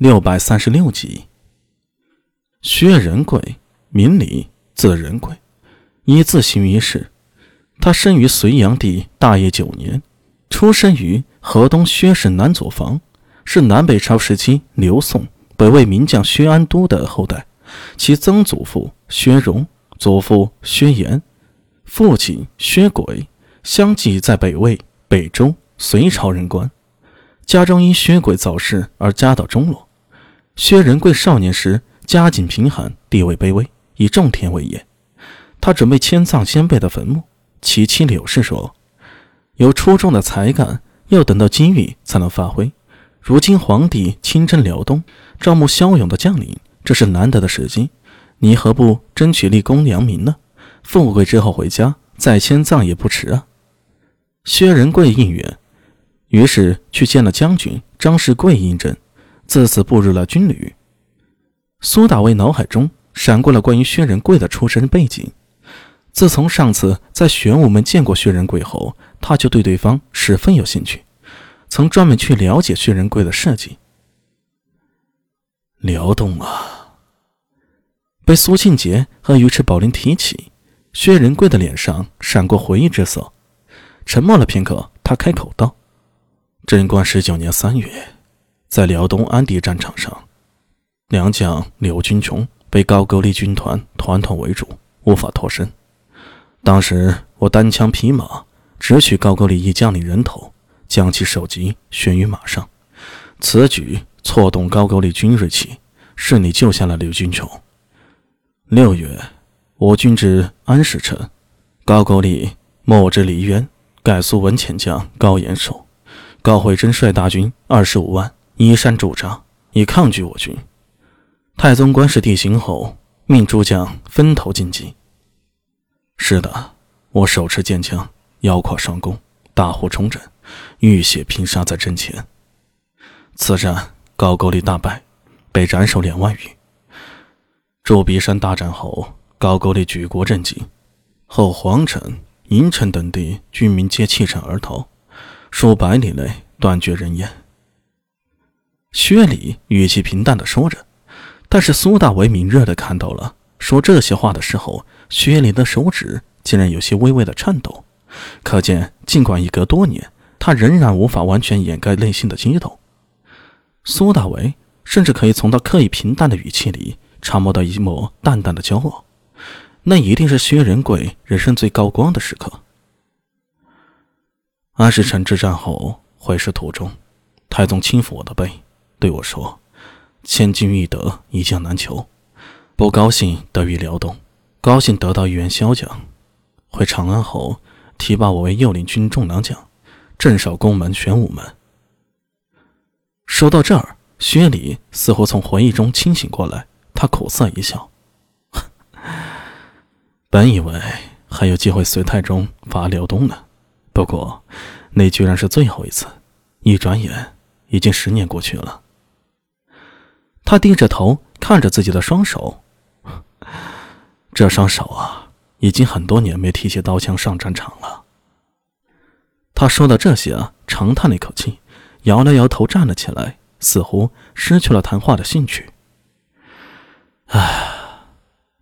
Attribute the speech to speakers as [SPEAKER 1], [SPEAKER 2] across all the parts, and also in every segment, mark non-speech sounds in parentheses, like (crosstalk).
[SPEAKER 1] 六百三十六集。薛仁贵，名礼，字仁贵，一字行于世。他生于隋炀帝大业九年，出生于河东薛氏南左房，是南北朝时期刘宋北魏名将薛安都的后代。其曾祖父薛荣，祖父薛岩，父亲薛轨，相继在北魏、北周、隋朝任官。家中因薛轨早逝而家道中落。薛仁贵少年时家境贫寒，地位卑微，以种田为业。他准备迁葬先辈的坟墓。其妻柳氏说：“有出众的才干，要等到机遇才能发挥。如今皇帝亲征辽东，招募骁勇的将领，这是难得的时机。你何不争取立功扬名呢？富贵之后回家再迁葬也不迟啊。”薛仁贵应允，于是去见了将军张世贵应征。自此步入了军旅。苏大为脑海中闪过了关于薛仁贵的出身背景。自从上次在玄武门见过薛仁贵后，他就对对方十分有兴趣，曾专门去了解薛仁贵的事迹。辽东啊，被苏庆杰和尉迟宝林提起，薛仁贵的脸上闪过回忆之色。沉默了片刻，他开口道：“贞观十九年三月。”在辽东安迪战场上，良将刘军琼被高句丽军团团团围住，无法脱身。当时我单枪匹马，直取高句丽一将领人头，将其首级悬于马上。此举挫动高句丽军锐气，顺利救下了刘军琼。六月，我军至安石城，高句丽莫之黎渊、改苏文潜将高延寿、高慧贞率大军二十五万。依山驻扎，以抗拒我军。太宗观视地形后，命诸将分头进击。是的，我手持剑枪，腰挎双弓，大呼冲阵，浴血拼杀在阵前。此战高句丽大败，被斩首两万余。祝鼻山大战后，高句丽举国震惊，后皇城、银城等地军民皆弃城而逃，数百里内断绝人烟。薛礼语气平淡的说着，但是苏大为敏锐的看到了，说这些话的时候，薛礼的手指竟然有些微微的颤抖，可见尽管一隔多年，他仍然无法完全掩盖内心的激动。苏大为甚至可以从他刻意平淡的语气里察摸到一抹淡淡的骄傲，那一定是薛仁贵人生最高光的时刻。安石城之战后回师途中，太宗轻抚我的背。对我说：“千金易得，一将难求。不高兴得于辽东，高兴得到一员骁将。回长安后，提拔我为右领军中郎将，镇守宫门玄武门。”说到这儿，薛礼似乎从回忆中清醒过来，他苦涩一笑：“ (laughs) 本以为还有机会随太宗伐辽东呢，不过那居然是最后一次。一转眼，已经十年过去了。”他低着头看着自己的双手，这双手啊，已经很多年没提起刀枪上战场了。他说到这些啊，长叹了一口气，摇了摇头，站了起来，似乎失去了谈话的兴趣。唉，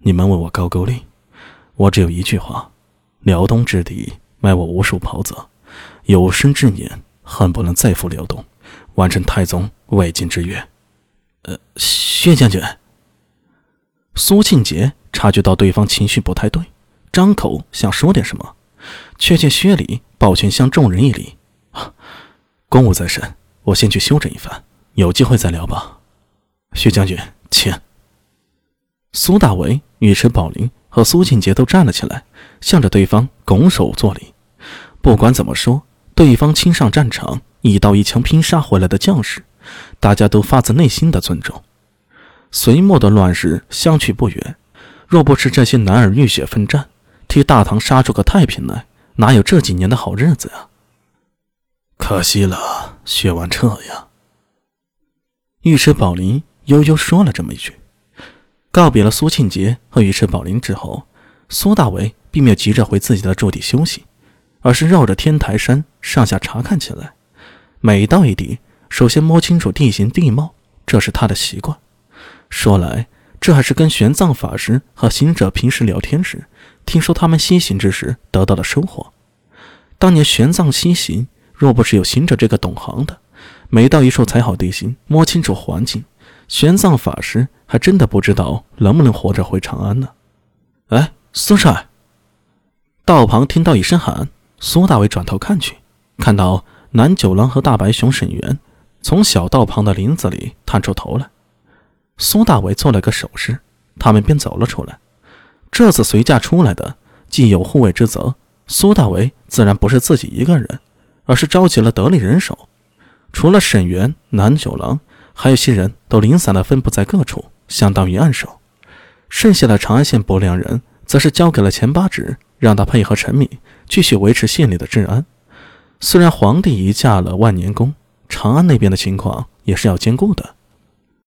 [SPEAKER 1] 你们问我高句丽，我只有一句话：辽东之地卖我无数袍泽，有生之年恨不能再赴辽东，完成太宗未尽之约。呃，薛将军。苏庆杰察觉到对方情绪不太对，张口想说点什么，却见薛礼抱拳向众人一礼：“公务在身，我先去休整一番，有机会再聊吧。”薛将军，请。苏大为、尉迟宝林和苏庆杰都站了起来，向着对方拱手作礼。不管怎么说，对方亲上战场，一刀一枪拼杀回来的将士。大家都发自内心的尊重。隋末的乱世相去不远，若不是这些男儿浴血奋战，替大唐杀出个太平来，哪有这几年的好日子呀？可惜了，薛万彻呀。尉迟宝林悠悠说了这么一句，告别了苏庆杰和尉迟宝林之后，苏大为并没有急着回自己的驻地休息，而是绕着天台山上下查看起来，每到一地。首先摸清楚地形地貌，这是他的习惯。说来，这还是跟玄奘法师和行者平时聊天时，听说他们西行之时得到的收获。当年玄奘西行，若不是有行者这个懂行的，每到一处踩好地形，摸清楚环境，玄奘法师还真的不知道能不能活着回长安呢。哎，苏帅！道旁听到一声喊，苏大伟转头看去，看到南九郎和大白熊沈园从小道旁的林子里探出头来。苏大伟做了个手势，他们便走了出来。这次随驾出来的，既有护卫之责，苏大伟自然不是自己一个人，而是召集了得力人手。除了沈园、南九郎，还有些人都零散的分布在各处，相当于暗守。剩下的长安县不良人，则是交给了钱八指，让他配合陈敏，继续维持县里的治安。虽然皇帝已驾了万年宫，长安那边的情况也是要兼顾的。